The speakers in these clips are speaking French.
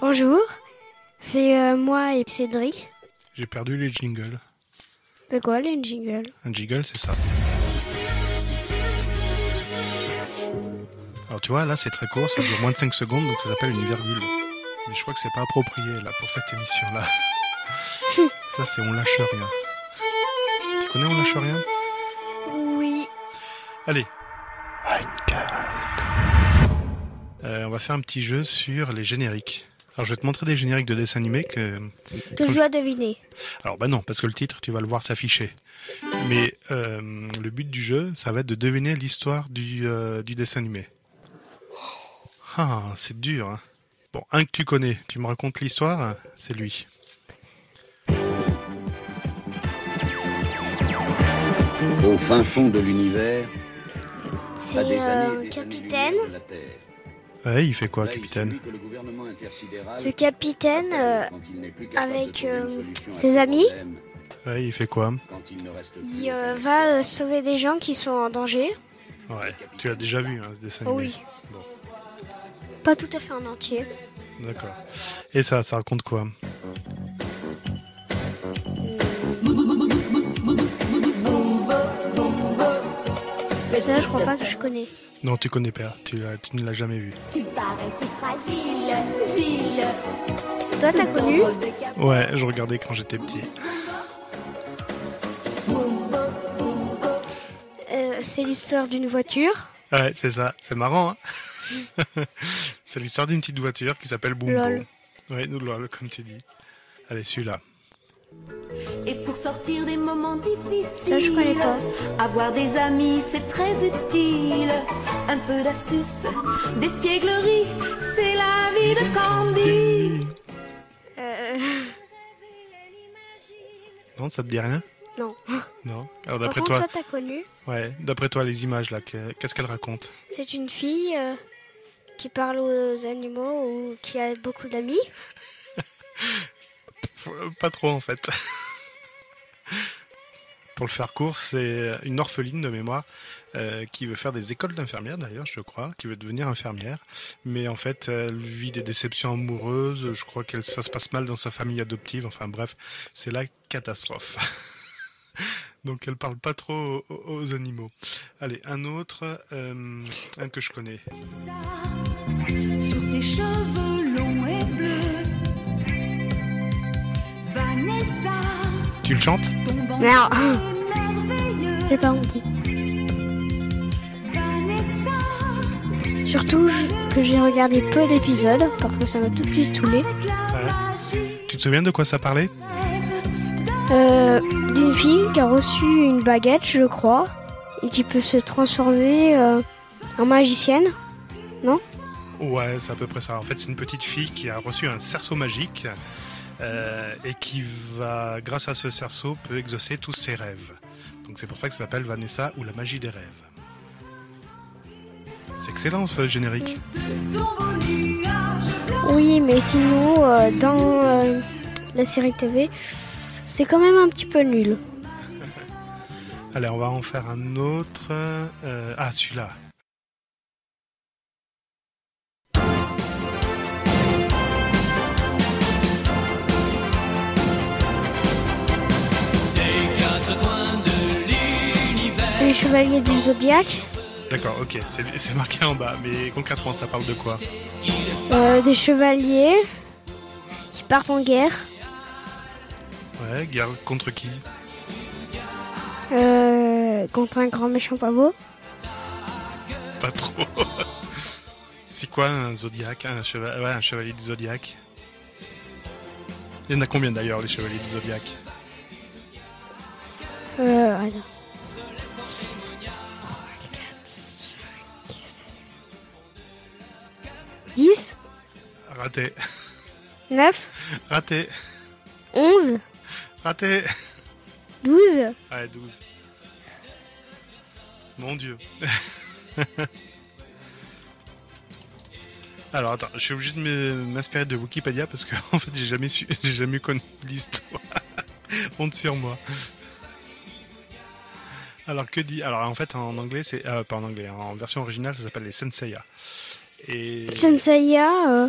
Bonjour, c'est euh, moi et Cédric. J'ai perdu les jingles. De quoi les jingles? Un jingle, c'est ça. Alors tu vois, là c'est très court, ça dure moins de 5 secondes, donc ça s'appelle une virgule. Mais je crois que c'est pas approprié là pour cette émission-là. ça c'est On lâche rien. Tu connais On lâche rien? Oui. Allez. Euh, on va faire un petit jeu sur les génériques. Alors je vais te montrer des génériques de dessins animés que... Que je dois deviner. Alors bah non, parce que le titre, tu vas le voir s'afficher. Mais euh, le but du jeu, ça va être de deviner l'histoire du, euh, du dessin animé. Ah, c'est dur. Hein. Bon, un que tu connais, tu me racontes l'histoire, c'est lui. Au fin fond de l'univers, C'est années euh, capitaine. années-lumière de la Terre. Ouais, il fait quoi, capitaine Ce capitaine, euh, avec, euh, ses amis. Ouais, il fait quoi il euh, va euh, sauver des gens qui sont en danger. Ouais, tu l'as déjà vu, hein, ce dessin animé. oui. Bon, Pas tout à fait en entier. d'accord. Et ça, ça raconte quoi Ça, je crois pas que je connais. Non, tu connais pas, tu, ne l'as jamais vu. Tu parais si fragile, Gilles. Toi, t'as connu? Ouais, je regardais quand j'étais petit. Euh, C'est l'histoire d'une voiture. Ouais, c'est ça, c'est marrant. Hein c'est l'histoire d'une petite voiture qui s'appelle Bumbo. Lol. Ouais, nous lol, comme tu dis. Allez, celui-là. Et pour sortir des moments difficiles, Ça, je connais pas. Avoir des amis, c'est très utile. Un peu d'astuce, d'espièglerie, c'est la vie de Candy. Euh, Non, ça te dit rien? Non. Non. Alors d'après toi, toi, connu. ouais, d'après toi les images là, que- qu'est-ce qu'elles racontent? C'est une fille euh, qui parle aux animaux ou qui a beaucoup d'amis. Pas trop en fait. Pour le faire court, c'est une orpheline de mémoire euh, qui veut faire des écoles d'infirmière d'ailleurs, je crois, qui veut devenir infirmière, mais en fait elle vit des déceptions amoureuses. Je crois que ça se passe mal dans sa famille adoptive. Enfin bref, c'est la catastrophe. Donc elle parle pas trop aux, aux animaux. Allez, un autre, euh, un que je connais. Tu le chantes. J'ai pas envie. Surtout que j'ai regardé peu d'épisodes parce que ça m'a tout de suite saoulé. Tu te souviens de quoi ça parlait Euh, D'une fille qui a reçu une baguette, je crois, et qui peut se transformer euh, en magicienne. Ouais, c'est à peu près ça. En fait, c'est une petite fille qui a reçu un cerceau magique euh, et qui va, grâce à ce cerceau, peut exaucer tous ses rêves. Donc c'est pour ça que ça s'appelle Vanessa ou la magie des rêves. C'est excellent ce générique. Oui, mais sinon, euh, dans euh, la série TV, c'est quand même un petit peu nul. Allez, on va en faire un autre. ah, celui-là. Les chevaliers du zodiaque, D'accord, ok, c'est marqué en bas, mais concrètement, ça parle de quoi? Euh, des chevaliers qui partent en guerre. Ouais, guerre contre qui? Euh, contre un grand méchant pavot. Pas trop. C'est quoi un zodiaque? Un, ouais, un chevalier du zodiaque Il y en a combien d'ailleurs les chevaliers du zodiaque? Euh, attends. Raté, 9, raté, 11, raté 12. Ouais, 12. Mon dieu. Alors attends, je suis obligé de m'inspirer de Wikipédia parce que en fait j'ai jamais su, j'ai jamais connu l'histoire. Honte sur moi. Alors que dit Alors en fait en anglais c'est euh, pas en anglais, en version originale ça s'appelle les Senseiya. Et Senseiya, euh,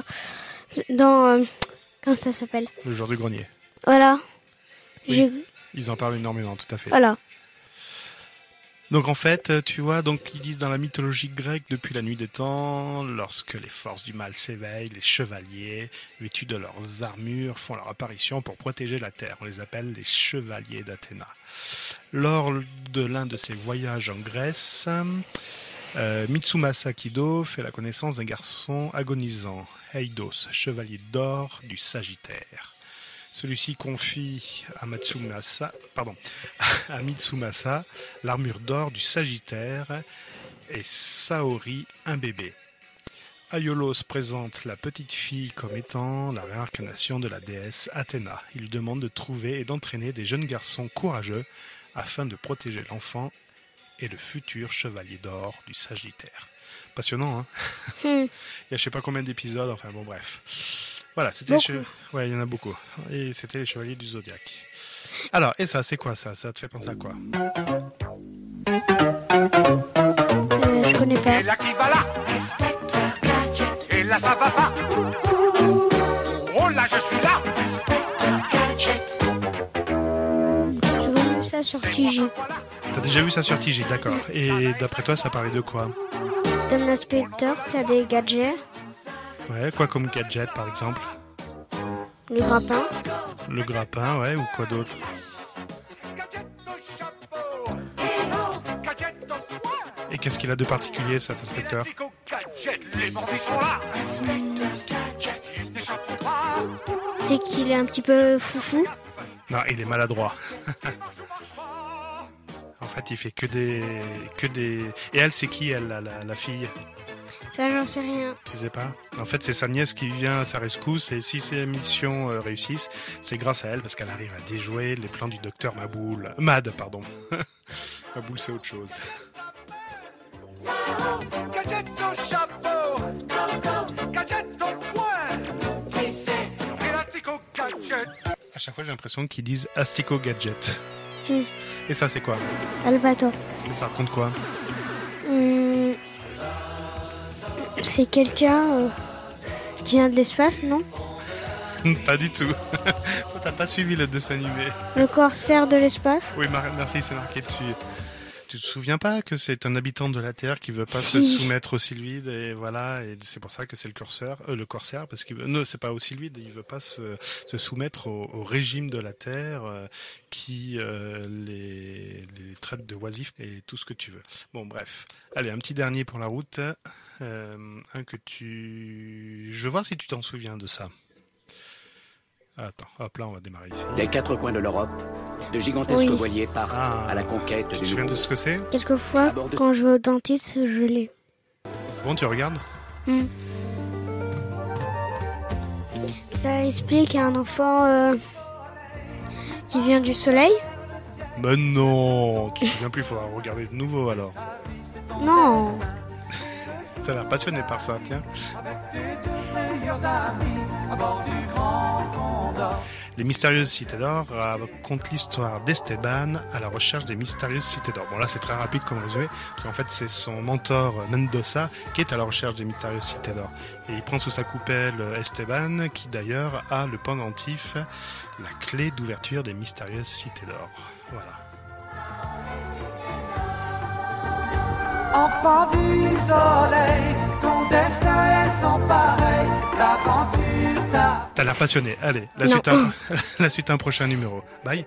dans euh, comment ça s'appelle Le jour du grenier. Voilà. Oui. Ils en parlent énormément, tout à fait. Voilà. Donc en fait, euh, tu vois, donc ils disent dans la mythologie grecque, depuis la nuit des temps, lorsque les forces du mal s'éveillent, les chevaliers, vêtus de leurs armures, font leur apparition pour protéger la terre. On les appelle les chevaliers d'Athéna. Lors de l'un de ses voyages en Grèce, Mitsumasa Kido fait la connaissance d'un garçon agonisant, Eidos, chevalier d'or du Sagittaire. Celui-ci confie à Matsumasa, pardon, à Mitsumasa l'armure d'or du Sagittaire et Saori un bébé. Aiolos présente la petite fille comme étant la réincarnation de la déesse Athéna. Il demande de trouver et d'entraîner des jeunes garçons courageux afin de protéger l'enfant et le futur chevalier d'or du Sagittaire. Passionnant, hein Hmm. Il y a je sais pas combien d'épisodes, enfin bon bref. Voilà, c'était les Beaucoup. che- Ouais, il y en a beaucoup. Et c'était les chevaliers du zodiaque. Alors, et ça, c'est quoi ça? Ça te fait penser à quoi? Euh, je connais pas. Et là qui va là? Et là ça va pas? Oh là je suis là J'ai vu ça sur. T'as déjà vu ça sur TG, d'accord. Et d'après toi, ça parlait de quoi? D'un inspecteur qui a des gadgets, Ouais, quoi comme gadget par exemple? Le grappin. Le grappin, ouais, ou quoi d'autre? Et qu'est-ce qu'il a de particulier cet inspecteur? C'est qu'il est un petit peu foufou. Non, il est maladroit. en fait, il fait que des, que des. Et elle, c'est qui elle, la, la, la fille? Ça, j'en sais rien. Tu sais pas? En fait, c'est sa nièce qui vient à sa rescousse et si ces missions euh, réussissent, c'est grâce à elle parce qu'elle arrive à déjouer les plans du docteur Maboul. Mad, pardon. Maboul, c'est autre chose. Gadget au chapeau Gadget au poing Élastique au gadget À chaque fois, j'ai l'impression qu'ils disent Astico Gadget. Hmm. Et ça, c'est quoi Albator. Mais Ça raconte quoi Hmm. C'est quelqu'un euh, qui vient de l'espace, non Pas du tout. Toi, t'as pas suivi le dessin animé. Le corsaire de l'espace Oui, merci, c'est marqué dessus. Tu te souviens pas que c'est un habitant de la Terre qui veut pas se soumettre au sylvide et voilà et c'est pour ça que c'est le corsaire, euh, le corsaire parce qu'il veut, non c'est pas au sylvide, il veut pas se, se soumettre au, au régime de la Terre euh, qui euh, les, les traite de oisifs et tout ce que tu veux. Bon bref, allez un petit dernier pour la route, Euh, un que tu, je veux voir si tu t'en souviens de ça. Attends, hop là on va démarrer ici. Des quatre coins de l'Europe, de gigantesques Oui. voiliers partent Ah. à la conquête Tu te du souviens de ce que c'est Quelquefois, quand je vais au dentiste, je l'ai. Bon, tu regardes Hmm. Ça explique à un enfant euh, qui vient du soleil. Ben non, tu te souviens plus, il faudra regarder de nouveau alors. Non, Passionné par ça, tiens. Les mystérieuses cités d'or racontent l'histoire d'Esteban à la recherche des mystérieuses cités d'or. Bon là c'est très rapide comme résumé, parce qu'en fait c'est son mentor Mendoza qui est à la recherche des mystérieuses cités d'or. Et il prend sous sa coupelle Esteban qui d'ailleurs a le pendentif, la clé d'ouverture des mystérieuses cités d'or. Voilà. Enfant du soleil, ton destin est sans pareil. L'aventure t'a T'as l'air passionné. Allez, la Non. suite, un, la suite un prochain numéro. Bye.